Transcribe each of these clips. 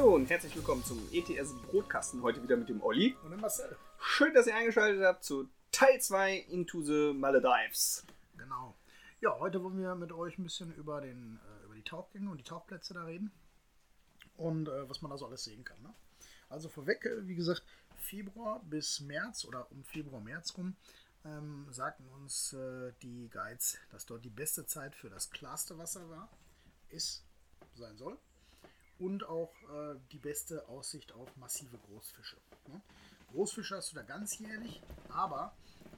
Hallo und herzlich willkommen zum ETS Brotkasten. Heute wieder mit dem Olli. Und dem Marcel. Schön, dass ihr eingeschaltet habt zu Teil 2 Into the Maledives. Genau. Ja, heute wollen wir mit euch ein bisschen über, den, äh, über die Tauchgänge und die Tauchplätze da reden. Und äh, was man da so alles sehen kann. Ne? Also vorweg, äh, wie gesagt, Februar bis März oder um Februar, März rum ähm, sagten uns äh, die Guides, dass dort die beste Zeit für das klarste Wasser war, ist, sein soll und auch äh, die beste Aussicht auf massive Großfische. Ne? Großfische hast du da ganzjährig, aber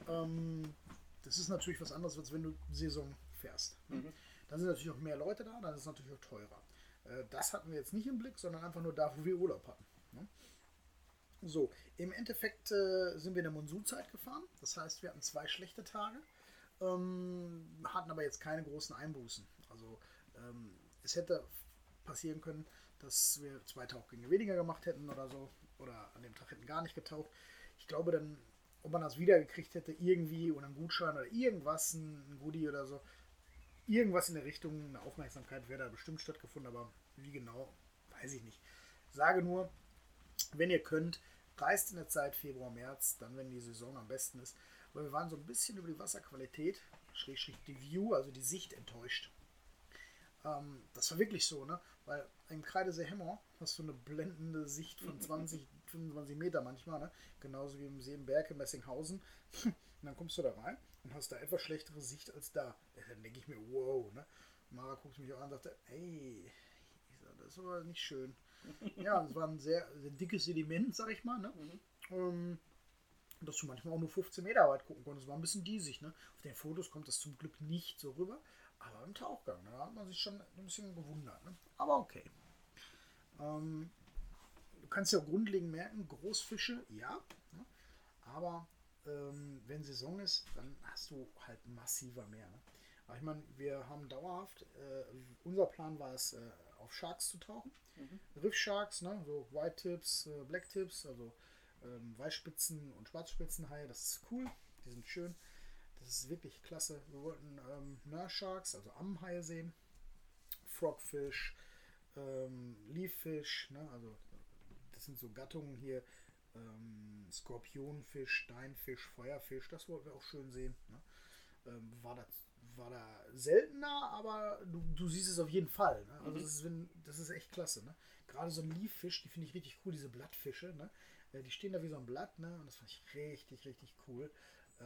ähm, das ist natürlich was anderes, als wenn du Saison fährst. Ne? Mhm. Dann sind natürlich auch mehr Leute da, dann ist es natürlich auch teurer. Äh, das hatten wir jetzt nicht im Blick, sondern einfach nur da, wo wir Urlaub hatten. Ne? So, im Endeffekt äh, sind wir in der Monsunzeit gefahren. Das heißt, wir hatten zwei schlechte Tage, ähm, hatten aber jetzt keine großen Einbußen. Also ähm, es hätte passieren können, dass wir zwei Tauchgänge weniger gemacht hätten oder so. Oder an dem Tag hätten gar nicht getaucht. Ich glaube dann, ob man das wiedergekriegt hätte, irgendwie oder einen Gutschein oder irgendwas, ein Goodie oder so. Irgendwas in der Richtung, eine Aufmerksamkeit wäre da bestimmt stattgefunden, aber wie genau, weiß ich nicht. Sage nur, wenn ihr könnt, reist in der Zeit Februar, März, dann wenn die Saison am besten ist. Weil wir waren so ein bisschen über die Wasserqualität, schrägstrich die View, also die Sicht enttäuscht. Ähm, das war wirklich so, ne? Weil im Kreidesee Hemmer hast du eine blendende Sicht von 20, 25 Meter manchmal, ne? Genauso wie im See im Berg in Messinghausen. und dann kommst du da rein und hast da etwas schlechtere Sicht als da. Dann denke ich mir, wow, ne? Mara guckt mich auch an und sagte, ey, das ist aber nicht schön. ja, es war ein sehr, sehr dickes Sediment, sag ich mal, ne? Mhm. Ähm, dass du manchmal auch nur 15 Meter weit gucken konntest. Es war ein bisschen diesig. Ne? Auf den Fotos kommt das zum Glück nicht so rüber. Aber im Tauchgang, da hat man sich schon ein bisschen gewundert. Ne? Aber okay. Ähm, du kannst ja grundlegend merken, Großfische, ja. Ne? Aber ähm, wenn Saison ist, dann hast du halt massiver mehr. Ne? Aber ich meine, wir haben dauerhaft, äh, unser Plan war es, äh, auf Sharks zu tauchen. Mhm. Riff Sharks, ne? so White Tips, äh, Black Tips, also ähm, Weißspitzen und Schwarzspitzenhaie, das ist cool, die sind schön. Das ist wirklich klasse. Wir wollten ähm, Mersharks, also Ammenhaie sehen, Frogfish, ähm, Leaffish, ne? also das sind so Gattungen hier, ähm, Skorpionfisch, Steinfisch, Feuerfisch, das wollten wir auch schön sehen. Ne? Ähm, war, da, war da seltener, aber du, du siehst es auf jeden Fall. Ne? Also mhm. das, ist, das ist echt klasse. Ne? Gerade so ein Leaffish, die finde ich richtig cool, diese Blattfische. Ne? Äh, die stehen da wie so ein Blatt, ne? Und das fand ich richtig, richtig cool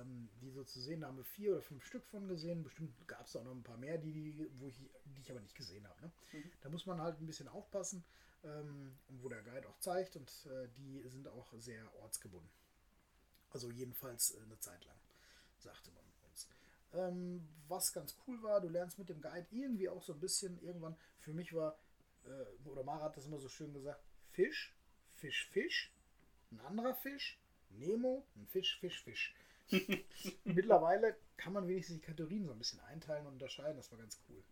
ähm, die so zu sehen. Da haben wir vier oder fünf Stück von gesehen. Bestimmt gab es auch noch ein paar mehr, die, die, wo ich, die ich aber nicht gesehen habe. Ne? Mhm. Da muss man halt ein bisschen aufpassen, ähm, wo der Guide auch zeigt. Und äh, die sind auch sehr ortsgebunden. Also jedenfalls äh, eine Zeit lang, sagte man uns. Ähm, was ganz cool war, du lernst mit dem Guide irgendwie auch so ein bisschen irgendwann. Für mich war, äh, oder Mara hat das immer so schön gesagt, Fisch, Fisch, Fisch, ein anderer Fisch, Nemo, ein Fisch, Fisch, Fisch. Mittlerweile kann man wenigstens die Kategorien so ein bisschen einteilen und unterscheiden. Das war ganz cool.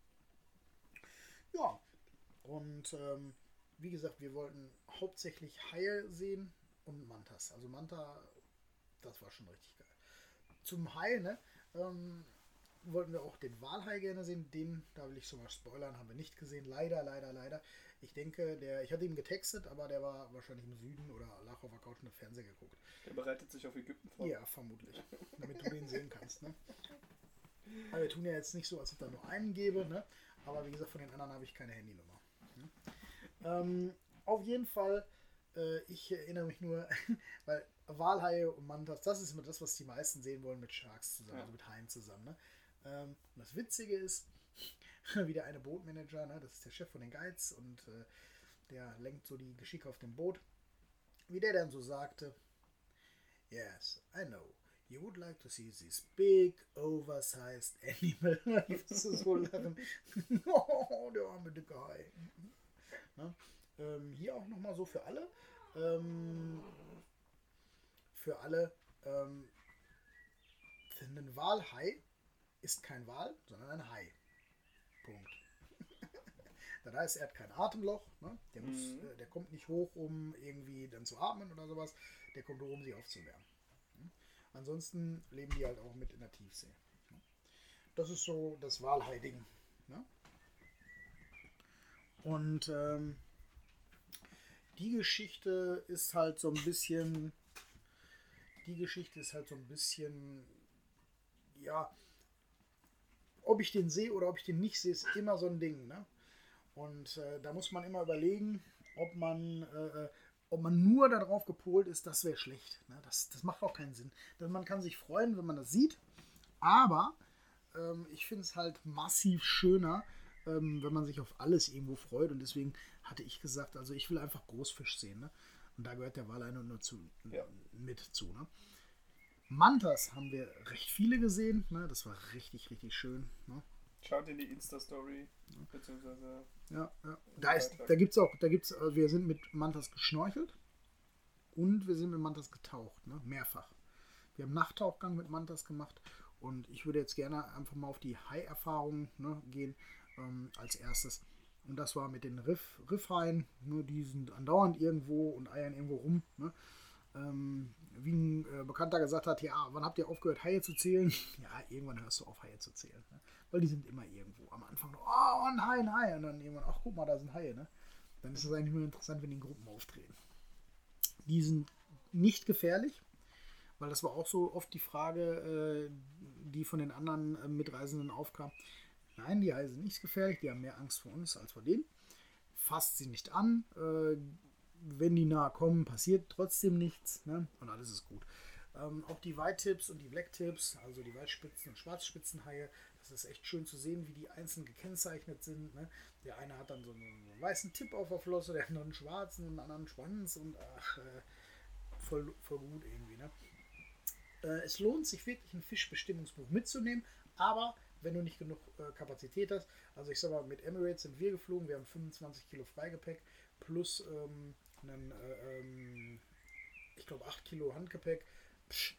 Ja, und ähm, wie gesagt, wir wollten hauptsächlich Haie sehen und Mantas. Also Manta, das war schon richtig geil. Zum Hai, ne? Ähm, wollten wir auch den Walhai gerne sehen. Den, da will ich schon mal spoilern, haben wir nicht gesehen. Leider, leider, leider. Ich denke, der, ich hatte ihn getextet, aber der war wahrscheinlich im Süden oder lag auf der Couch und hat Fernseher geguckt. Der bereitet sich auf Ägypten vor. Ja, vermutlich. Damit du den sehen kannst. Ne? Aber wir tun ja jetzt nicht so, als ob da nur einen gäbe. Ne? Aber wie gesagt, von den anderen habe ich keine Handynummer. Ne? Ähm, auf jeden Fall, äh, ich erinnere mich nur, weil Walhaie und Mantas, das ist immer das, was die meisten sehen wollen mit Sharks zusammen, ja. also mit Haien zusammen. Ne? Ähm, und das Witzige ist, wieder eine Bootmanager, ne? das ist der Chef von den Guides und äh, der lenkt so die Geschicke auf dem Boot. Wie der dann so sagte, Yes, I know. You would like to see this big, oversized animal. das ist so lachen. oh, der arme dicke Hai. Ne? Ähm, hier auch nochmal so für alle. Ähm, für alle. Ähm, ein Walhai ist kein Wal, sondern ein Hai. Das heißt, er hat kein Atemloch. Ne? Der, muss, Mhm. äh, der kommt nicht hoch, um irgendwie dann zu atmen oder sowas. Der kommt hoch, um sich aufzuwärmen. Ne? Ansonsten leben die halt auch mit in der Tiefsee. Ne? Das ist so das Walhai-Ding. Ne? Und ähm, die Geschichte ist halt so ein bisschen. Die Geschichte ist halt so ein bisschen. Ja. Ob ich den sehe oder ob ich den nicht sehe, ist immer so ein Ding. Ne? Und äh, da muss man immer überlegen, ob man, äh, äh, ob man nur darauf gepolt ist, das wäre schlecht. Ne? Das, das macht auch keinen Sinn. Denn man kann sich freuen, wenn man das sieht. Aber ähm, ich finde es halt massiv schöner, ähm, wenn man sich auf alles irgendwo freut. Und deswegen hatte ich gesagt, also ich will einfach Großfisch sehen. Ne? Und da gehört der Wal nur zu, Ja. mit zu. Ne? Mantas haben wir recht viele gesehen. Ne? Das war richtig, richtig schön. Ne? Schaut in die Insta-Story, beziehungsweise Ja, ja. Da, ist, da gibt es auch, da gibt's, also wir sind mit Mantas geschnorchelt und wir sind mit Mantas getaucht, ne? mehrfach. Wir haben Nachttauchgang mit Mantas gemacht und ich würde jetzt gerne einfach mal auf die Hai-Erfahrung ne, gehen ähm, als erstes. Und das war mit den Riff, Riffhaien, ne, die sind andauernd irgendwo und eiern irgendwo rum. Ne? Ähm, wie ein äh, Bekannter gesagt hat, ja, wann habt ihr aufgehört, Haie zu zählen? Ja, irgendwann hörst du auf, Haie zu zählen. Ne? Weil die sind immer irgendwo. Am Anfang, oh, ein Hai, ein Hai. Und dann irgendwann, ach, guck mal, da sind Haie. Ne? Dann ist es eigentlich nur interessant, wenn die in Gruppen auftreten. Die sind nicht gefährlich, weil das war auch so oft die Frage, äh, die von den anderen äh, Mitreisenden aufkam. Nein, die Haie sind nicht gefährlich, die haben mehr Angst vor uns als vor denen. Fasst sie nicht an. Äh, wenn die nahe kommen, passiert trotzdem nichts ne? und alles ist gut. Ähm, auch die White-Tips und die Black-Tips, also die Weißspitzen- und Schwarzspitzenhaie, das ist echt schön zu sehen, wie die einzeln gekennzeichnet sind. Ne? Der eine hat dann so einen, so einen weißen Tipp auf der Flosse, der andere einen schwarzen, einen anderen Schwanz und ach, äh, voll, voll gut irgendwie. Ne? Äh, es lohnt sich wirklich ein Fischbestimmungsbuch mitzunehmen, aber wenn du nicht genug äh, Kapazität hast, also ich sag mal, mit Emirates sind wir geflogen, wir haben 25 Kilo Freigepäck plus ähm, einen, äh, ähm, ich glaube 8 Kilo Handgepäck. Psch,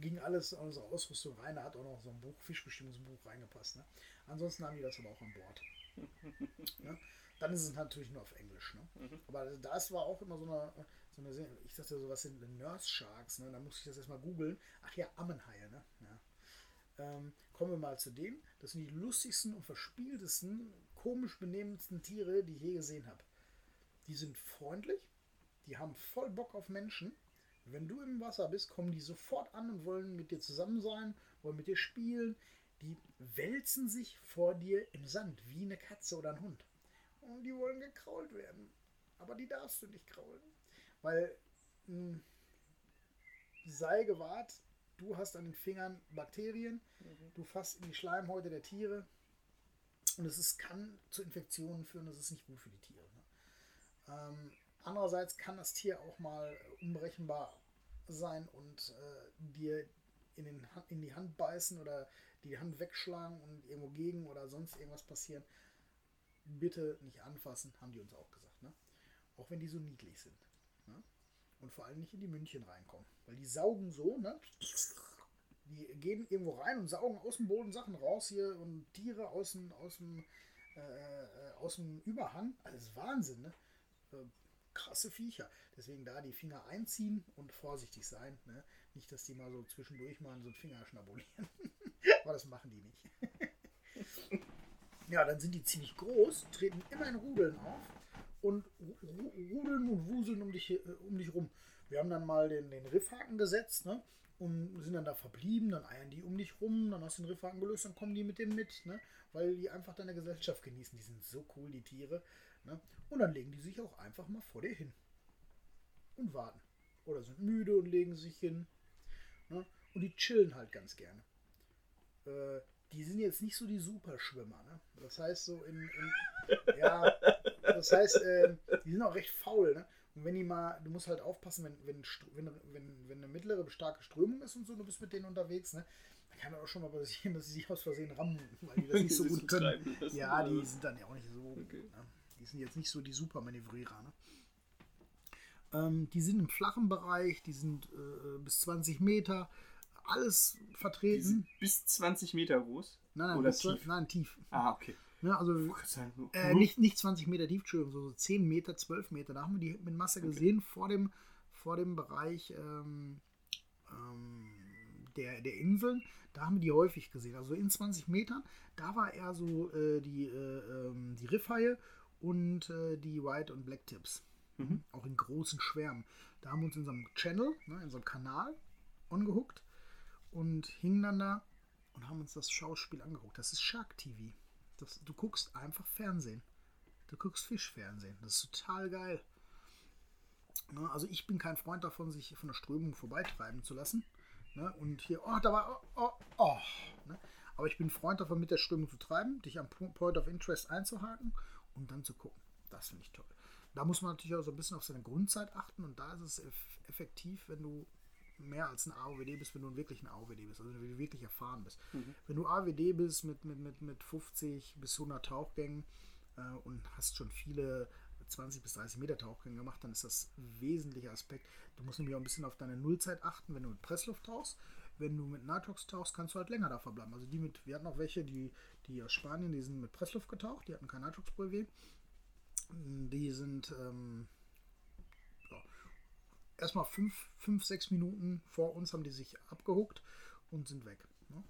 ging alles in unsere Ausrüstung rein, da hat auch noch so ein Buch, Fischbestimmungsbuch reingepasst. Ne? Ansonsten haben die das aber auch an Bord. ne? Dann ist es natürlich nur auf Englisch. Ne? Aber das war auch immer so eine, so eine ich dachte so, was sind Nurse Sharks? Ne? Da musste ich das erstmal googeln. Ach ja, Ammenhaie. Ne? Ja. Ähm, kommen wir mal zu denen. Das sind die lustigsten und verspieltesten, komisch benehmendsten Tiere, die ich je gesehen habe. Die sind freundlich, die haben voll Bock auf Menschen. Wenn du im Wasser bist, kommen die sofort an und wollen mit dir zusammen sein, wollen mit dir spielen. Die wälzen sich vor dir im Sand, wie eine Katze oder ein Hund. Und die wollen gekrault werden. Aber die darfst du nicht kraulen. Weil, mh, sei gewahrt, du hast an den Fingern Bakterien, du fasst in die Schleimhäute der Tiere und es ist, kann zu Infektionen führen, das ist nicht gut für die Tiere. Ne? Ähm, andererseits kann das Tier auch mal unberechenbar sein und äh, dir in, den, Ha- in die Hand beißen oder die Hand wegschlagen und irgendwo gegen oder sonst irgendwas passieren. Bitte nicht anfassen, haben die uns auch gesagt. Ne? Auch wenn die so niedlich sind. Ne? Und vor allem nicht in die Mündchen reinkommen. Weil die saugen so, ne? Die gehen irgendwo rein und saugen aus dem Boden Sachen raus hier und Tiere aus dem, aus dem, äh, äh, aus dem Überhang. Alles Wahnsinn, ne? Krasse Viecher. Deswegen da die Finger einziehen und vorsichtig sein. Ne? Nicht, dass die mal so zwischendurch mal so einen Finger schnabulieren. Aber das machen die nicht. ja, dann sind die ziemlich groß, treten immer in Rudeln auf und ru- ru- rudeln und wuseln um dich, äh, um dich rum. Wir haben dann mal den, den Riffhaken gesetzt ne? und sind dann da verblieben. Dann eiern die um dich rum, dann hast du den Riffhaken gelöst, dann kommen die mit dem mit, ne? weil die einfach deine Gesellschaft genießen. Die sind so cool, die Tiere. Ne? Und dann legen die sich auch einfach mal vor dir hin und warten. Oder sind müde und legen sich hin. Ne? Und die chillen halt ganz gerne. Äh, die sind jetzt nicht so die Superschwimmer. Ne? Das heißt, so in. in ja, das heißt, äh, die sind auch recht faul. Ne? Und wenn die mal, du musst halt aufpassen, wenn, wenn, wenn, wenn, eine mittlere, starke Strömung ist und so, du bist mit denen unterwegs, ne? Dann kann auch schon mal passieren, dass sie sich aus Versehen rammen, weil die das nicht so gut können. Ja, die sind dann ja auch nicht so. Okay. Ne? Die sind jetzt nicht so die super Manövrierer. Ne? Ähm, die sind im flachen Bereich, die sind äh, bis 20 Meter, alles Die vertreten. sind bis 20 Meter groß. Nein, nein, Oder bis, tief. nein, tief. Ah, okay. Ne, also äh, nicht, nicht 20 Meter tief, Entschuldigung, so, so 10 Meter, 12 Meter. Da haben wir die mit Masse gesehen vor dem, vor dem Bereich ähm, ähm, der, der Inseln. Da haben wir die häufig gesehen. Also in 20 Metern, da war eher so äh, die, äh, ähm, die Riffhaie und äh, die White- und Black Tips. Mhm. Auch in großen Schwärmen. Da haben wir uns in unserem Channel, ne, in unserem Kanal angehuckt und hingen dann da und haben uns das Schauspiel angeguckt. Das ist Shark TV. Das, du guckst einfach Fernsehen. Du guckst Fischfernsehen. Das ist total geil. Ne, also ich bin kein Freund davon, sich von der Strömung vorbeitreiben zu lassen. Ne, und hier, oh, da war, oh, oh, oh. Ne, aber ich bin Freund davon, mit der Strömung zu treiben, dich am Po- Point of Interest einzuhaken und dann zu gucken. Das finde ich toll. Da muss man natürlich auch so ein bisschen auf seine Grundzeit achten und da ist es eff effektiv, wenn du mehr als ein AOWD bist, wenn du wirklich ein AOWD bist, also wenn du wirklich erfahren bist. Wenn du AWD bist mit, mit, mit, mit 50 bis 100 Tauchgängen äh, und hast schon viele 20 bis 30 Meter Tauchgänge gemacht, dann ist das ein wesentlicher Aspekt. Du musst nämlich auch ein bisschen auf deine Nullzeit achten, wenn du mit Pressluft tauchst. Wenn du mit Nitrox tauchst, kannst du halt länger da verbleiben. Also die mit, wir hatten auch welche, die, die aus Spanien, die sind mit Pressluft getaucht, die hatten kein Nitrox-Brevet. Die sind ähm, ja, erstmal fünf, fünf, sechs Minuten vor uns haben die sich abgehuckt und sind weg. Ne?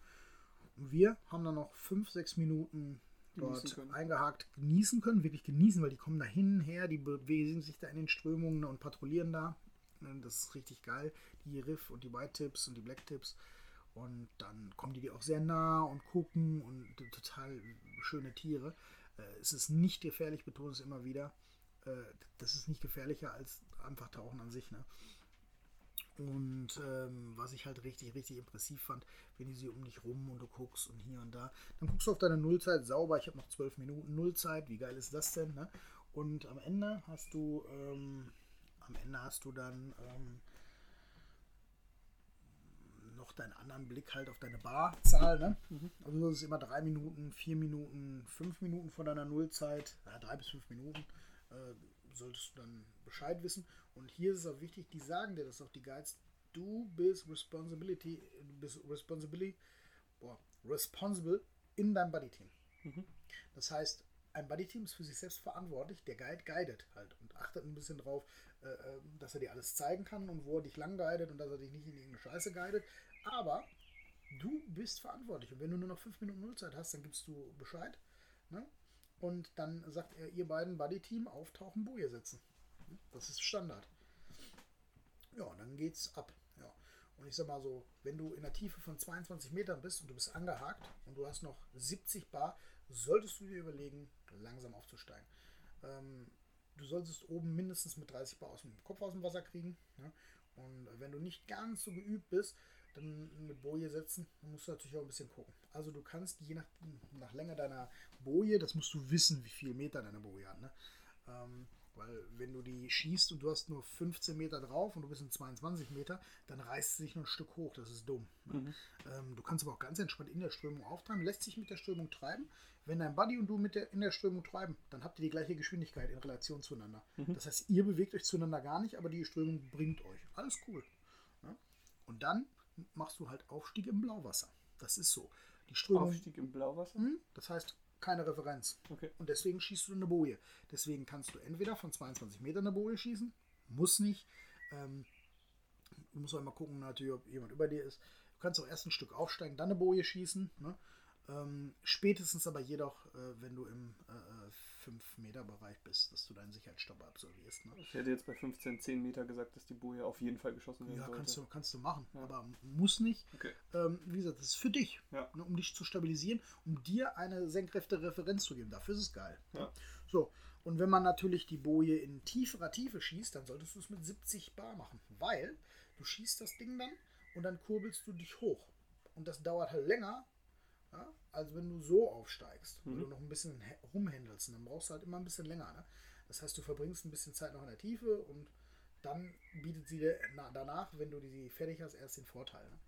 Und wir haben dann noch fünf, sechs Minuten Genießen dort können. eingehakt genießen können, wirklich genießen, weil die kommen da hin, her, die bewegen sich da in den Strömungen und patrouillieren da. Das ist richtig geil. Die Riff und die White Tips und die Black Tips. Und dann kommen die dir auch sehr nah und gucken und total schöne Tiere. Äh, Es ist nicht gefährlich, betone es immer wieder. Äh, Das ist nicht gefährlicher als einfach Tauchen an sich. Ne? Und ähm, was ich halt richtig, richtig impressiv fand, wenn die sie um dich rum und du guckst und hier und da, dann guckst du auf deine Nullzeit sauber. Ich habe noch zwölf Minuten Nullzeit. Wie geil ist das denn? Ne? Und am Ende hast du, ähm, am Ende hast du dann ähm, noch deinen anderen Blick halt auf deine Barzahl. Ne? Also das ist immer drei Minuten, vier Minuten, fünf Minuten vor deiner Nullzeit, ja, drei bis fünf Minuten, äh, solltest du dann Bescheid wissen. Und hier ist es auch wichtig, die sagen dir das auch, die Guides, du bist responsibility, bist responsibility, boah, responsible in deinem Buddy-Team. Das heißt, ein Buddy-Team ist für sich selbst verantwortlich, der Guide guidet halt und achtet ein bisschen drauf, äh, äh, dass er dir alles zeigen kann und wo er dich lang guidet und dass er dich nicht in irgendeine Scheiße guidet. Aber du bist verantwortlich und wenn du nur noch 5 Minuten Nullzeit hast, dann gibst du Bescheid. Ne? Und dann sagt er, ihr beiden Buddy-Team auftauchen, Boje setzen. Das ist Standard. Ja, und dann geht's ab. Ja. Und ich sag mal so, wenn du in der Tiefe von 22 Metern bist und du bist angehakt und du hast noch 70 Bar, solltest du dir überlegen, langsam aufzusteigen. Ähm, du solltest oben mindestens mit 30 Bar aus dem Kopf aus dem Wasser kriegen. Ne? Und wenn du nicht ganz so geübt bist, dann mit Boje setzen, dann musst du natürlich auch ein bisschen gucken. Also du kannst je nach, nach Länge deiner Boje, das musst du wissen, wie viel Meter deine Boje hat. Ne? Ähm, weil wenn du die schießt und du hast nur 15 Meter drauf und du bist in 22 Meter, dann reißt sie sich nur ein Stück hoch. Das ist dumm. Ne? Ähm, du kannst aber auch ganz entspannt in der Strömung auftreiben, lässt sich mit der Strömung treiben. Wenn dein Buddy und du mit der, in der Strömung treiben, dann habt ihr die gleiche Geschwindigkeit in Relation zueinander. Das heißt, ihr bewegt euch zueinander gar nicht, aber die Strömung bringt euch. Alles cool. Ne? Und dann machst du halt Aufstieg im Blauwasser. Das ist so. Die Strömung, Aufstieg im Blauwasser? Hm? das heißt keine Referenz. Okay. Und deswegen schießt du eine Boje. Deswegen kannst du entweder von 22 Metern eine Boje schießen, muss nicht. Ähm, du musst auch immer gucken, natürlich, ob jemand über dir ist. Du kannst auch erst ein Stück aufsteigen, dann eine Boje schießen. Ne? Ähm, spätestens aber jedoch, äh, wenn du im äh, 5-Meter-Bereich bist, dass du deinen Sicherheitsstopp absolvierst. Ne? Ich hätte jetzt bei 15, 10 Meter gesagt, dass die Boje auf jeden Fall geschossen werden Ja, sollte. kannst du, kannst du machen, Ja. aber muss nicht. Okay. Ähm, wie gesagt, das ist für dich, Ja. ne, um dich zu stabilisieren, um dir eine senkrechte Referenz zu geben. Dafür ist es geil. Ja. So, und wenn man natürlich die Boje in tieferer Tiefe schießt, dann solltest du es mit 70 Bar machen, weil du schießt das Ding dann und dann kurbelst du dich hoch. Und das dauert halt länger, ja, als wenn du so aufsteigst, wenn Mhm. du noch ein bisschen hä- rumhändelst. Und dann brauchst du halt immer ein bisschen länger. Ne? Das heißt, du verbringst ein bisschen Zeit noch in der Tiefe und dann bietet sie dir na, danach, wenn du die fertig hast, erst den Vorteil. Ne?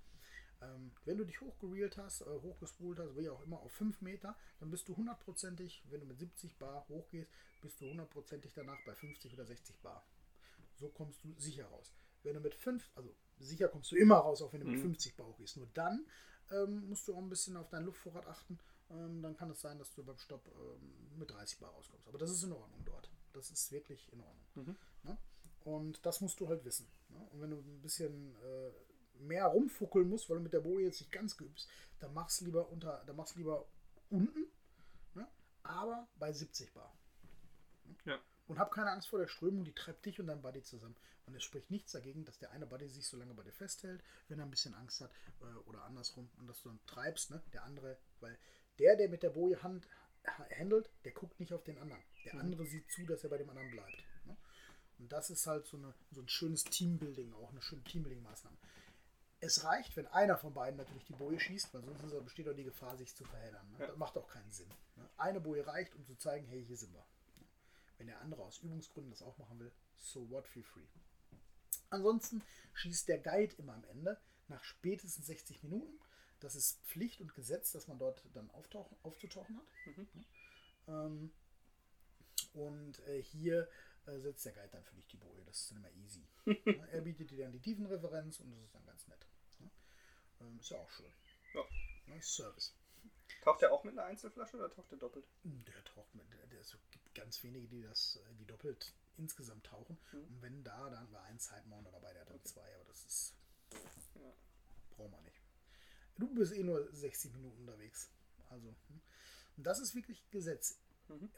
Ähm, wenn du dich hochgereelt hast, äh, hochgespult hast, wie auch immer, auf 5 Meter, dann bist du hundertprozentig, wenn du mit 70 Bar hochgehst, bist du hundertprozentig danach bei 50 oder 60 Bar. So kommst du sicher raus. Wenn du mit 5, also sicher kommst du immer raus, auch wenn du mit 50 Bar hochgehst. Nur dann ähm, musst du auch ein bisschen auf deinen Luftvorrat achten. Ähm, dann kann es sein, dass du beim Stopp ähm, mit 30 Bar rauskommst. Aber das ist in Ordnung dort. Das ist wirklich in Ordnung. Ne? Und das musst du halt wissen. Ne? Und wenn du ein bisschen äh, mehr rumfuckeln musst, weil du mit der Boje jetzt nicht ganz geübt bist, dann machst du lieber unter, dann machst du lieber unten, ne? aber bei 70 Bar. Ja. Und hab keine Angst vor der Strömung, die treibt dich und dein Buddy zusammen. Und es spricht nichts dagegen, dass der eine Buddy sich so lange bei dir festhält, wenn er ein bisschen Angst hat äh, oder andersrum und dass du dann treibst, ne? Der andere, weil der, der mit der Boje Hand handelt, der guckt nicht auf den anderen. Der andere sieht zu, dass er bei dem anderen bleibt. Ne? Und das ist halt so, eine, so ein schönes Teambuilding, auch eine schöne Teambuilding-Maßnahme. Es reicht, wenn einer von beiden natürlich die Boje schießt, weil sonst besteht auch die Gefahr, sich zu verheddern. Ne? Das macht auch keinen Sinn. Ne? Eine Boje reicht, um zu zeigen, hey, hier sind wir. Wenn der andere aus Übungsgründen das auch machen will, so what, feel free. Ansonsten schießt der Guide immer am Ende nach spätestens 60 Minuten. Das ist Pflicht und Gesetz, dass man dort dann auftauchen, aufzutauchen hat. Ähm, und äh, hier äh, setzt der Guide dann für dich die Boje. Das ist dann immer easy. Ja, er bietet dir dann die Tiefenreferenz und das ist dann ganz nett. Ne? Ähm, ist ja auch schön. Ja. Ne? Service. Taucht der auch mit einer Einzelflasche oder taucht der doppelt? Der taucht mit, der, es gibt ganz wenige, die das, äh, die doppelt insgesamt tauchen. Und wenn da, dann war ein Sidemounder dabei, der hat dann zwei, aber das ist. Ja. Brauchen wir nicht. Du bist eh nur 60 Minuten unterwegs. Also, hm. und das ist wirklich Gesetz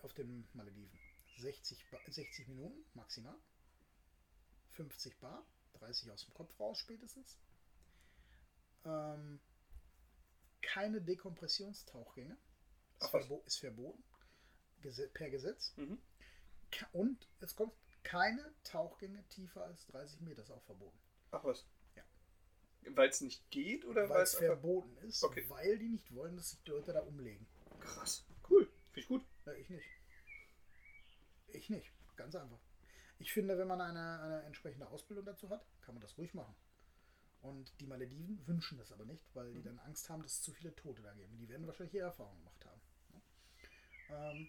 auf den Malediven. 60, Ba- 60 Minuten maximal. 50 Bar, 30 aus dem Kopf raus spätestens. Ähm, keine Dekompressionstauchgänge. Ist, verbo ist verboten. Per Gesetz. Mhm. Und es kommt keine Tauchgänge tiefer als 30 Meter, ist auch verboten. Ach was. Ja. Weil es nicht geht oder Weil es verboten ist, Okay. weil die nicht wollen, dass sich die Leute da umlegen. Krass. Cool. Finde ich gut. Ja, ich nicht. Ich nicht. Ganz einfach. Ich finde, wenn man eine, eine entsprechende Ausbildung dazu hat, kann man das ruhig machen. Und die Malediven wünschen das aber nicht, weil die dann Angst haben, dass es zu viele Tote da geben. Die werden wahrscheinlich ihre Erfahrungen gemacht haben. ne? Ähm,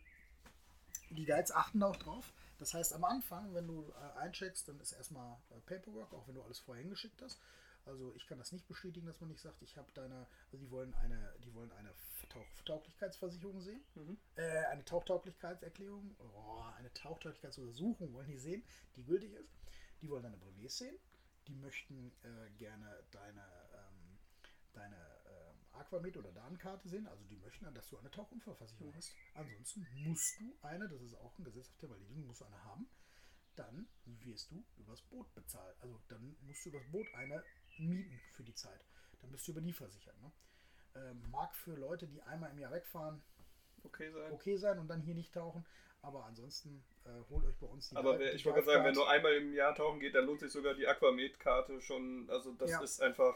die Guides achten da auch drauf. Das heißt, am Anfang, wenn du äh, eincheckst, dann ist erstmal äh, Paperwork, auch wenn du alles vorher hingeschickt hast. Also ich kann das nicht bestätigen, dass man nicht sagt, ich habe deine, also die wollen eine, die wollen eine Tauch Tauglichkeitsversicherung sehen, äh, eine Tauchtauglichkeitserklärung, oh, eine Tauchtauglichkeitsuntersuchung wollen die sehen, die gültig ist. Die wollen deine Brevets sehen, die möchten äh, gerne deine, ähm, deine ähm, Aquamed oder Dankarte sehen, also die möchten, dass du eine Tauchunfallversicherung hast. Ansonsten musst du eine, das ist auch ein Gesetz auf der Malediven, musst du eine haben, dann wirst du übers Boot bezahlt. Also dann musst du übers Boot eine mieten für die Zeit. Dann bist du über die versichert. Ne? Ähm, mag für Leute, die einmal im Jahr wegfahren, Okay sein. okay sein und dann hier nicht tauchen. Aber ansonsten äh, holt euch bei uns die Aber wer, die ich wollte gerade sagen, wenn nur einmal im Jahr tauchen geht, dann lohnt sich sogar die Aquamed-Karte schon. Also das Ja. ist einfach.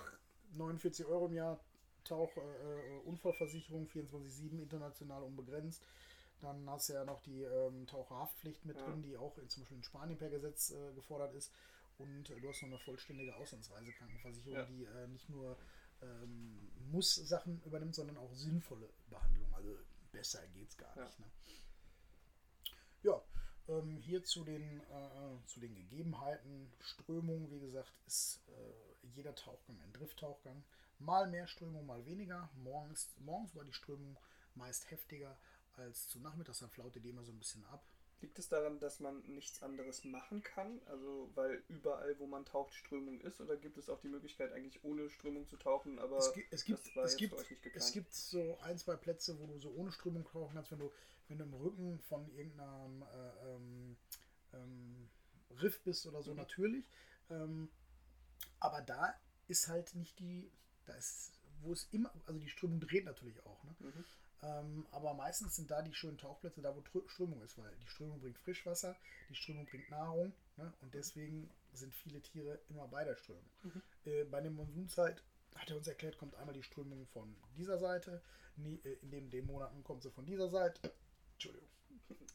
49 Euro im Jahr Tauch, äh, äh, Unfallversicherung, 24-7 international unbegrenzt. Dann hast du ja noch die ähm, Taucherhaftpflicht mit Ja. drin, die auch in, zum Beispiel in Spanien per Gesetz äh, gefordert ist. Und äh, du hast noch eine vollständige Auslandsreisekrankenversicherung, Ja. die äh, nicht nur ähm, Muss-Sachen übernimmt, sondern auch sinnvolle Behandlung. Also besser geht's gar Ja. nicht. Ne? Ja, ähm, hier zu den, äh, zu den Gegebenheiten, Strömung, wie gesagt, ist äh, jeder Tauchgang ein Drifttauchgang. Mal mehr Strömung, mal weniger. Morgens, morgens war die Strömung meist heftiger als zu Nachmittags, dann flaute die immer so ein bisschen ab. Liegt es daran, dass man nichts anderes machen kann? Also, weil überall, wo man taucht, Strömung ist? Oder gibt es auch die Möglichkeit, eigentlich ohne Strömung zu tauchen? Aber Es, gi- es gibt, es, gibt, es gibt so ein, zwei Plätze, wo du so ohne Strömung tauchen kannst, wenn du, wenn du im Rücken von irgendeinem äh, ähm, ähm, Riff bist oder so, Mhm. natürlich. Ähm, aber da ist halt nicht die, da ist, wo es immer, also die Strömung dreht natürlich auch, ne? Mhm. Ähm, aber meistens sind da die schönen Tauchplätze, da wo Trö- Strömung ist, weil die Strömung bringt Frischwasser, die Strömung bringt Nahrung ne? und deswegen sind viele Tiere immer bei der Strömung. Äh, bei der Monsunzeit hat er uns erklärt, kommt einmal die Strömung von dieser Seite, nie, äh, in den, den Monaten kommt sie von dieser Seite. Entschuldigung.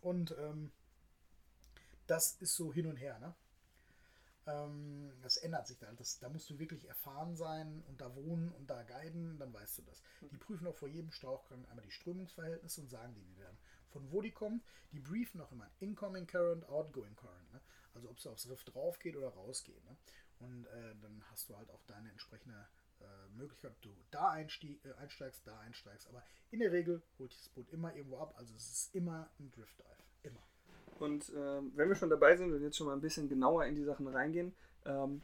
Und ähm, das ist so hin und her, ne? Ähm, das ändert sich dann. Das, da musst du wirklich erfahren sein und da wohnen und da guiden, dann weißt du das. Die prüfen auch vor jedem Stauchgang einmal die Strömungsverhältnisse und sagen dir, wie werden. Von wo die kommt, die briefen auch immer Incoming Current, Outgoing Current. Ne? Also ob es aufs Riff drauf geht oder rausgeht. Ne? Und äh, dann hast du halt auch deine entsprechende äh, Möglichkeit, ob du da einstieg, äh, einsteigst, da einsteigst. Aber in der Regel holt das Boot immer irgendwo ab. Also es ist immer ein Drift Dive. Immer. Und ähm, wenn wir schon dabei sind und jetzt schon mal ein bisschen genauer in die Sachen reingehen, ähm,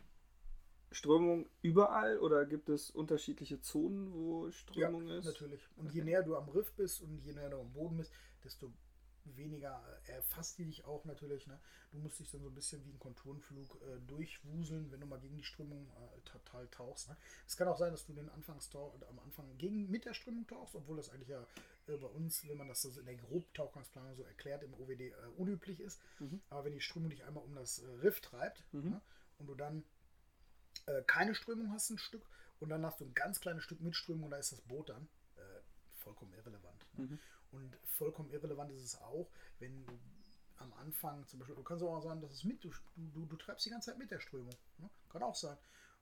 Strömung überall oder gibt es unterschiedliche Zonen, wo Strömung ja, ist? natürlich. Und je näher du am Riff bist und je näher du am Boden bist, desto weniger äh, erfasst die dich auch natürlich. Ne? Du musst dich dann so ein bisschen wie ein Konturenflug äh, durchwuseln, wenn du mal gegen die Strömung äh, total tauchst. Ne? Es kann auch sein, dass du den Anfangstauch am Anfang gegen mit der Strömung tauchst, obwohl das eigentlich ja äh, bei uns, wenn man das so in der Grobtauchgangsplanung so erklärt, im OWD äh, unüblich ist. Mhm. Aber wenn die Strömung dich einmal um das Riff treibt Mhm. ne? und du dann keine Strömung hast, ein Stück, und dann hast du ein ganz kleines Stück mit Strömung und da ist das Boot dann vollkommen irrelevant. Ne? Mhm. Und vollkommen irrelevant ist es auch, wenn du am Anfang zum Beispiel, du kannst auch sagen, dass es mit, du, du, du treibst die ganze Zeit mit der Strömung. Ne? Kann auch sein.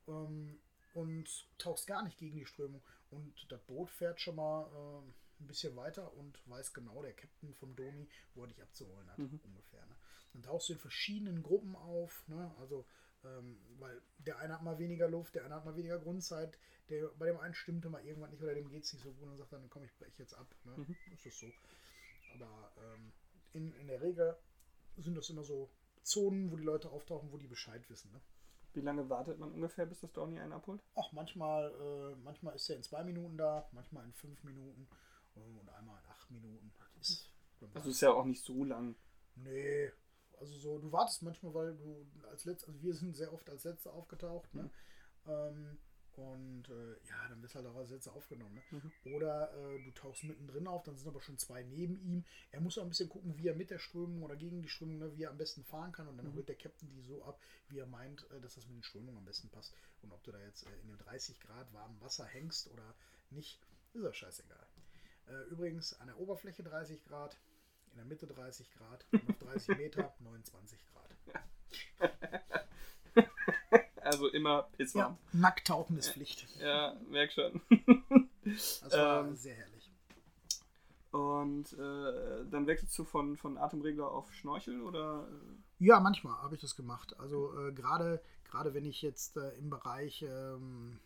Ähm, und tauchst gar nicht gegen die Strömung. Und das Boot fährt schon mal äh, ein bisschen weiter und weiß genau, der Captain vom Doni, wo er dich abzuholen hat, Mhm. ungefähr. Ne? Dann tauchst du in verschiedenen Gruppen auf. Ne? Also, ähm, weil der eine hat mal weniger Luft, der andere hat mal weniger Grundzeit. Der, bei dem einen stimmte mal irgendwann nicht oder dem geht es nicht so gut und sagt dann, komm, ich breche jetzt ab. Ne? Mhm. Das ist so. Aber ähm, in, in der Regel sind das immer so Zonen, wo die Leute auftauchen, wo die Bescheid wissen. Ne? Wie lange wartet man ungefähr, bis das Downy einen abholt? Ach, manchmal, äh, manchmal ist er in zwei Minuten da, manchmal in fünf Minuten äh, und einmal in acht Minuten. Das ist, Also ist ja auch nicht so lang. nee, also so, du wartest manchmal, weil du als letzter, also wir sind sehr oft als Letzte aufgetaucht, ne? Ähm, und äh, ja, dann wirst du halt auch als Letzter aufgenommen. Ne? Mhm. Oder äh, du tauchst mittendrin auf, dann sind aber schon zwei neben ihm. Er muss auch ein bisschen gucken, wie er mit der Strömung oder gegen die Strömung, ne, wie er am besten fahren kann. Und dann Mhm. holt der Captain die so ab, wie er meint, äh, dass das mit den Strömungen am besten passt. Und ob du da jetzt äh, in dem 30 Grad warmen Wasser hängst oder nicht, ist ja scheißegal. Äh, übrigens an der Oberfläche 30 Grad, in der Mitte 30 Grad und auf 30 Meter 29 Grad. Also immer pisswarm. Ja, nackt tauchen ist Pflicht. Ja, merk schon. Das war Ähm, sehr herrlich. Und äh, dann wechselst du von, von Atemregler auf Schnorchel oder? äh, Ja, manchmal habe ich das gemacht. Also äh, gerade gerade wenn ich jetzt äh, im Bereich ähm,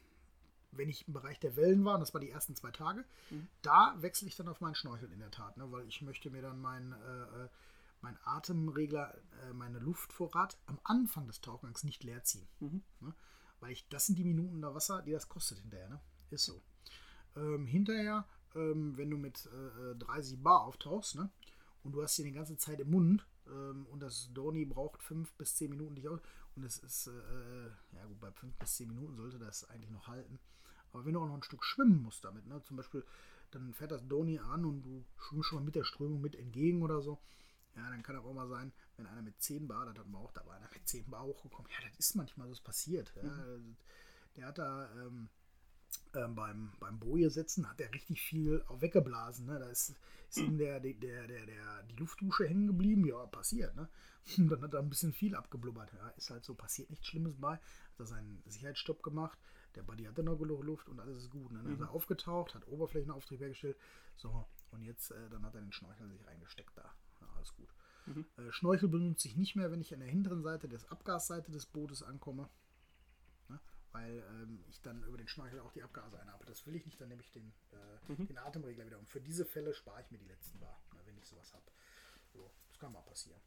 wenn ich im Bereich der Wellen war, und das war die ersten zwei Tage, Mhm. da wechsle ich dann auf meinen Schnorchel in der Tat, ne, weil ich möchte mir dann meinen äh, äh, mein Atemregler, äh, meine Luftvorrat am Anfang des Tauchgangs nicht leer ziehen. Mhm. Ne? Weil ich, das sind die Minuten da Wasser, die das kostet hinterher. Ne? Ist so. Ähm, hinterher, ähm, wenn du mit äh, äh, 30 Bar auftauchst, ne? und du hast sie die ganze Zeit im Mund, ähm, und das Doni braucht 5 bis 10 Minuten dich aus, und es ist, äh, ja gut, bei 5 bis 10 Minuten sollte das eigentlich noch halten. Aber wenn du auch noch ein Stück schwimmen musst damit, ne? zum Beispiel, dann fährt das Doni an und du schwimmst schon mal mit der Strömung mit entgegen oder so, ja, dann kann auch mal sein, wenn einer mit 10 Bar, das hatten wir auch, da war einer mit 10 Bar hochgekommen. Ja, das ist manchmal so das passiert. Ja. Der hat da ähm, ähm, beim, beim Boje setzen, hat er richtig viel auch weggeblasen. Ne? Da ist, ist ihm der, der, der, der, der, die Luftdusche hängen geblieben. Ja, passiert. Ne? Und dann hat er ein bisschen viel abgeblubbert. Ja, ist halt so, passiert nichts Schlimmes bei. Hat er seinen Sicherheitsstopp gemacht. Der Buddy hatte noch genug Luft und alles ist gut. Ne? Dann ist er aufgetaucht, hat Oberflächenauftrieb hergestellt. So, und jetzt, äh, dann hat er den Schnorchel sich reingesteckt da. Ja, alles gut. Äh, Schnorchel benutze ich nicht mehr, wenn ich an der hinteren Seite des Abgasseite des Bootes ankomme. Weil ähm, ich dann über den Schnorchel auch die Abgase einhabe. Das will ich nicht, dann nehme ich den, äh, den Atemregler wieder um. Für diese Fälle spare ich mir die letzten Bar, ne, wenn ich sowas habe. So, das kann mal passieren.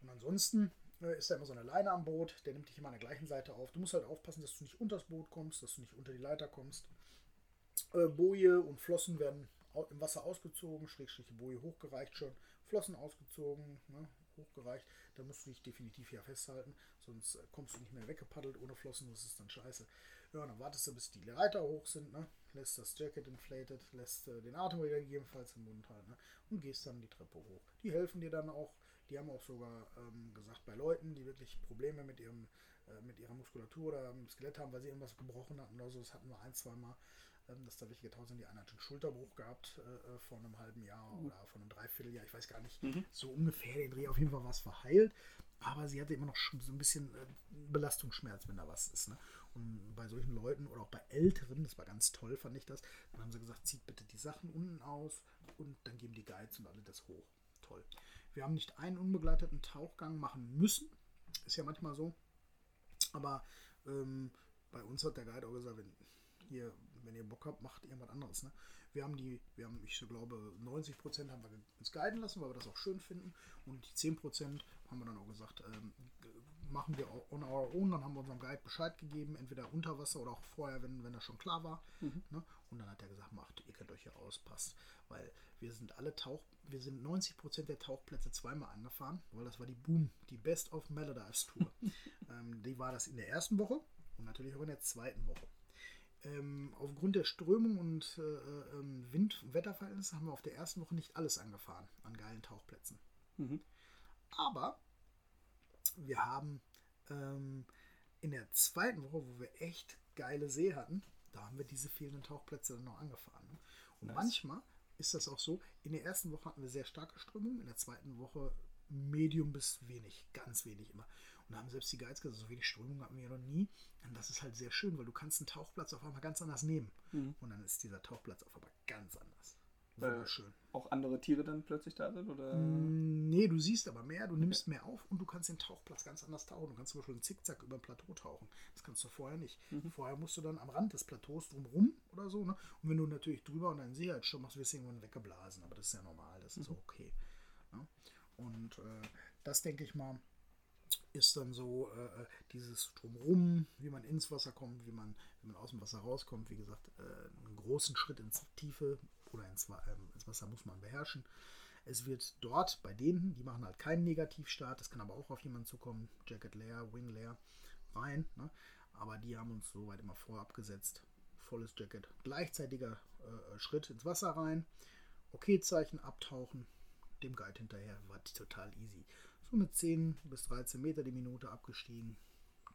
Und ansonsten äh, ist da immer so eine Leine am Boot, der nimmt dich immer an der gleichen Seite auf. Du musst halt aufpassen, dass du nicht unter das Boot kommst, dass du nicht unter die Leiter kommst. Äh, Boje und Flossen werden im Wasser ausgezogen, Schrägstrich die Boje hochgereicht schon, Flossen ausgezogen, ne, hochgereicht. Da musst du dich definitiv hier festhalten, sonst äh, kommst du nicht mehr weggepaddelt ohne Flossen, das ist dann scheiße. Ja, dann wartest du, bis die Leiter hoch sind, ne, lässt das Jacket inflated, lässt äh, den Atemregler gegebenenfalls im Mund halten ne, und gehst dann die Treppe hoch. Die helfen dir dann auch, die haben auch sogar ähm, gesagt, bei Leuten, die wirklich Probleme mit ihrem äh, mit ihrer Muskulatur oder Skelett haben, weil sie irgendwas gebrochen hatten oder so, das hatten wir ein, zwei Mal, ähm, dass da welche getaucht sind. Die eine hat einen Schulterbruch gehabt äh, äh, vor einem halben Jahr Mhm. oder vor einem Dreivierteljahr, ich weiß gar nicht. Mhm. So ungefähr den Dreh. Auf jeden Fall war es verheilt. Aber sie hatte immer noch so ein bisschen äh, Belastungsschmerz, wenn da was ist. Ne? Und bei solchen Leuten oder auch bei Älteren, das war ganz toll, fand ich das, dann haben sie gesagt, zieht bitte die Sachen unten aus und dann geben die Guides und alle das hoch. Toll. Wir haben nicht einen unbegleiteten Tauchgang machen müssen. Ist ja manchmal so. Aber ähm, bei uns hat der Guide auch gesagt, wenn, hier, wenn ihr Bock habt, macht irgendwas anderes. Ne? Wir haben die, wir haben, ich so glaube, 90 Prozent haben wir uns guiden lassen, weil wir das auch schön finden. Und die 10 Prozent haben wir dann auch gesagt, ähm, machen wir on our own. Dann haben wir unserem Guide Bescheid gegeben, entweder unter Wasser oder auch vorher, wenn, wenn das schon klar war. Ne? Und dann hat er gesagt, macht, ihr kennt euch hier aus, passt. Weil wir sind alle Tauch, wir sind 90 Prozent der Tauchplätze zweimal angefahren, weil das war die Boom, die Best of Maldives Tour. ähm, die war das in der ersten Woche und natürlich auch in der zweiten Woche. Ähm, aufgrund der Strömung und äh, ähm, Wind- und Wetterverhältnisse haben wir auf der ersten Woche nicht alles angefahren an geilen Tauchplätzen. Mhm. Aber wir haben ähm, in der zweiten Woche, wo wir echt geile See hatten, da haben wir diese fehlenden Tauchplätze dann noch angefahren. Ne? Und Nice. manchmal ist das auch so, in der ersten Woche hatten wir sehr starke Strömung, in der zweiten Woche Medium bis wenig, ganz wenig immer. Und da haben selbst die Guides gesagt, so wenig Strömung hatten wir ja noch nie. Und das ist halt sehr schön, weil du kannst einen Tauchplatz auf einmal ganz anders nehmen. Mhm. Und dann ist dieser Tauchplatz auf einmal ganz anders. Weil- Wunderschön. Auch andere Tiere dann plötzlich da sind? Oder? Mm, Nee, du siehst aber mehr, du nimmst mehr auf und du kannst den Tauchplatz ganz anders tauchen. Du kannst zum Beispiel einen Zickzack über ein Plateau tauchen. Das kannst du vorher nicht. Vorher musst du dann am Rand des Plateaus drumrum oder so. Ne? Und wenn du natürlich drüber und einen Sicherheitssturm machst, wirst du irgendwann weggeblasen. Aber das ist ja normal, das ist okay. Ne? Und äh, das denke ich mal, ist dann so äh, dieses Drumrum, wie man ins Wasser kommt, wie man, wie man aus dem Wasser rauskommt. Wie gesagt, äh, einen großen Schritt ins Tiefe oder ins, ähm, ins Wasser muss man beherrschen. Es wird dort bei denen, die machen halt keinen Negativstart, das kann aber auch auf jemanden zukommen, Jacket leer, Wing leer, rein. Ne? Aber die haben uns soweit immer vorab gesetzt. Volles Jacket, gleichzeitiger äh, Schritt ins Wasser rein, Okay-Zeichen abtauchen, dem Guide hinterher, war total easy. So mit 10 bis 13 Meter die Minute abgestiegen,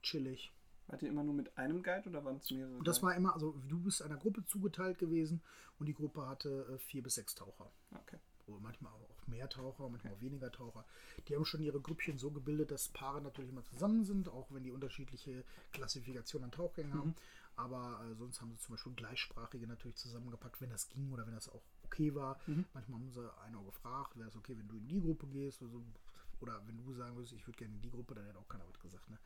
chillig. Wart ihr immer nur mit einem Guide oder waren es mehrere? Das war immer, also du bist einer Gruppe zugeteilt gewesen und die Gruppe hatte äh, vier bis sechs Taucher. Okay. Oder manchmal auch mehr Taucher, manchmal auch weniger Taucher. Die haben schon ihre Grüppchen so gebildet, dass Paare natürlich immer zusammen sind, auch wenn die unterschiedliche Klassifikationen an Tauchgängen haben. Aber äh, sonst haben sie zum Beispiel Gleichsprachige natürlich zusammengepackt, wenn das ging oder wenn das auch okay war. Manchmal haben sie einer auch gefragt, wäre es okay, wenn du in die Gruppe gehst oder so. Oder wenn du sagen würdest, ich würde gerne in die Gruppe, dann hätte auch keiner was gesagt. Ne?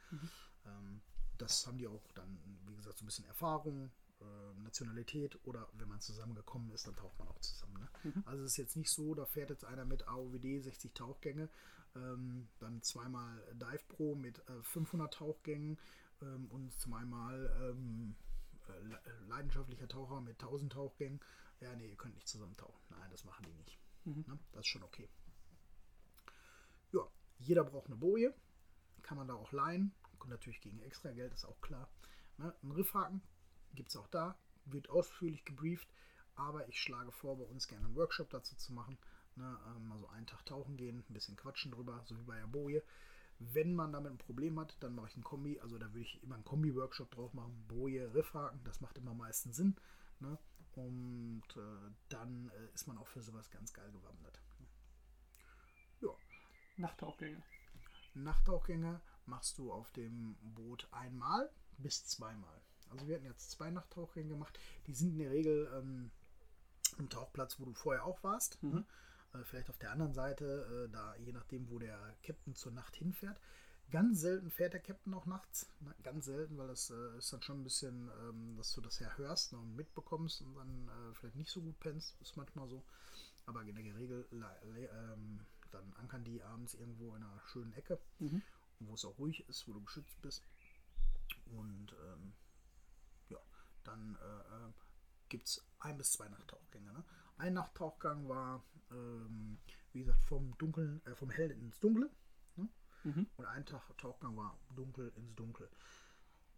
Ähm, das haben die auch dann, wie gesagt, so ein bisschen Erfahrung, äh, Nationalität oder wenn man zusammengekommen ist, dann taucht man auch zusammen. Ne? Also es ist jetzt nicht so, da fährt jetzt einer mit AOWD 60 Tauchgänge, ähm, dann zweimal Dive Pro mit äh, 500 Tauchgängen ähm, und zweimal ähm, äh, le- leidenschaftlicher Taucher mit 1000 Tauchgängen. Ja, nee, ihr könnt nicht zusammen tauchen. Nein, das machen die nicht. Ne? Das ist schon okay. Jeder braucht eine Boje. Kann man da auch leihen. Und natürlich gegen extra Geld, ist auch klar. Ne? Ein Riffhaken gibt es auch da. Wird ausführlich gebrieft. Aber ich schlage vor, bei uns gerne einen Workshop dazu zu machen. Ne? Ähm, also einen Tag tauchen gehen, ein bisschen quatschen drüber, so wie bei der Boje. Wenn man damit ein Problem hat, dann mache ich ein Kombi. Also da würde ich immer einen Kombi-Workshop drauf machen. Boje, Riffhaken, das macht immer am meisten Sinn. Ne? Und äh, dann äh, ist man auch für sowas ganz geil gewappnet. Nachttauchgänge. Nachttauchgänge machst du auf dem Boot einmal bis zweimal. Also wir hatten jetzt zwei Nachttauchgänge gemacht. Die sind in der Regel ähm, am Tauchplatz, wo du vorher auch warst. Ne? Äh, vielleicht auf der anderen Seite, äh, da je nachdem, wo der Captain zur Nacht hinfährt. Ganz selten fährt der Captain auch nachts. Ne? Ganz selten, weil das äh, ist dann schon ein bisschen, ähm, dass du das ja hörst ne, und mitbekommst und dann äh, vielleicht nicht so gut pennst. Ist manchmal so. Aber in der Regel ähm, dann ankern die abends irgendwo in einer schönen Ecke, wo es auch ruhig ist, wo du geschützt bist. Und ähm, ja, dann äh, äh, gibt es ein bis zwei Nachttauchgänge. Ne? Ein Nachttauchgang war, ähm, wie gesagt, vom Dunkeln, äh, vom Hellen ins Dunkle. Ne? Und ein Tag Tauchgang war dunkel ins Dunkel.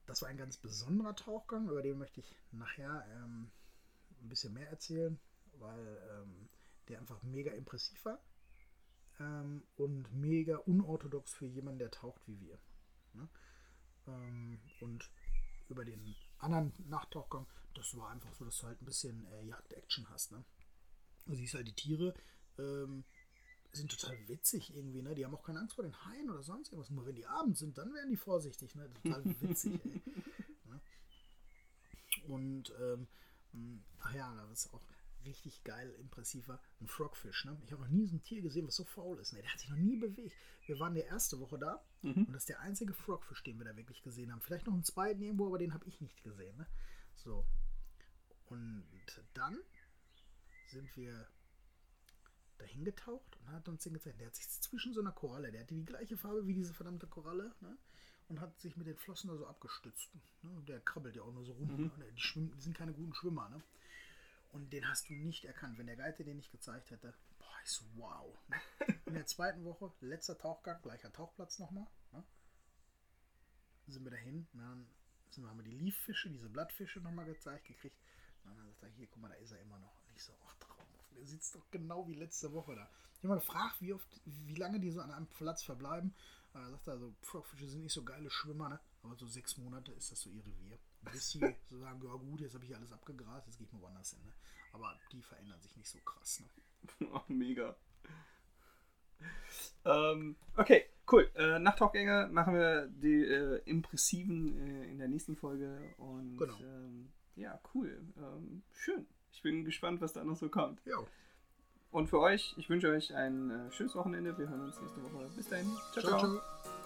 Das war ein ganz besonderer Tauchgang, über den möchte ich nachher ähm, ein bisschen mehr erzählen, weil ähm, der einfach mega impressiv war ähm, und mega unorthodox für jemanden, der taucht wie wir. Ne? Ähm, und über den anderen Nachttauchgang, das war einfach so, dass du halt ein bisschen äh, Jagd-Action hast. Ne? Du siehst halt die Tiere, ähm, sind total witzig irgendwie, ne? Die haben auch keine Angst vor den Haien oder sonst irgendwas. Nur wenn die abends sind, dann werden die vorsichtig, ne? Total witzig, ey. Ne? Und, ähm, ach ja, das ist auch richtig geil, impressiver, ein Frogfish, ne? Ich habe noch nie so ein Tier gesehen, was so faul ist, ne? Der hat sich noch nie bewegt. Wir waren die erste Woche da Mhm. und das ist der einzige Frogfish, den wir da wirklich gesehen haben. Vielleicht noch einen zweiten irgendwo, aber den habe ich nicht gesehen, ne? So. Und dann sind wir dahin getaucht und hat uns den gezeigt. Der hat sich zwischen so einer Koralle, der hatte die gleiche Farbe wie diese verdammte Koralle, ne? Und hat sich mit den Flossen da so abgestützt. Ne? Der krabbelt ja auch nur so rum. Mhm. Ne? Die, schwimmen, die sind keine guten Schwimmer, ne? Und den hast du nicht erkannt. Wenn der Guide den nicht gezeigt hätte, boah, ich so, wow. Ne? In der zweiten Woche, letzter Tauchgang, gleicher Tauchplatz nochmal, ne? Sind wir dahin, und dann sind wir, haben wir die Leaffische, diese Blattfische nochmal gezeigt gekriegt. Und dann sagt er, hier, guck mal, da ist er immer noch. Und ich so, ach traumhaft, der sitzt doch genau wie letzte Woche da. Ich habe mal gefragt, wie oft, wie lange die so an einem Platz verbleiben. Äh, Er sagt er, so, Frogfische sind nicht so geile Schwimmer, ne? Aber so sechs Monate ist das so ihr Revier. Bis sie so sagen, ja gut, jetzt habe ich alles abgegrast, jetzt gehe ich mal woanders hin. Ne? Aber die verändern sich nicht so krass. Ne? Oh, mega. Ähm, okay, cool. Äh, Nachttauchgänge machen wir die äh, impressiven äh, in der nächsten Folge. Und Genau. ähm, ja, cool. Ähm, schön. Ich bin gespannt, was da noch so kommt. Ja, Und für euch, ich wünsche euch ein äh, schönes Wochenende. Wir hören uns nächste Woche. Bis dahin. ciao. ciao, ciao. ciao.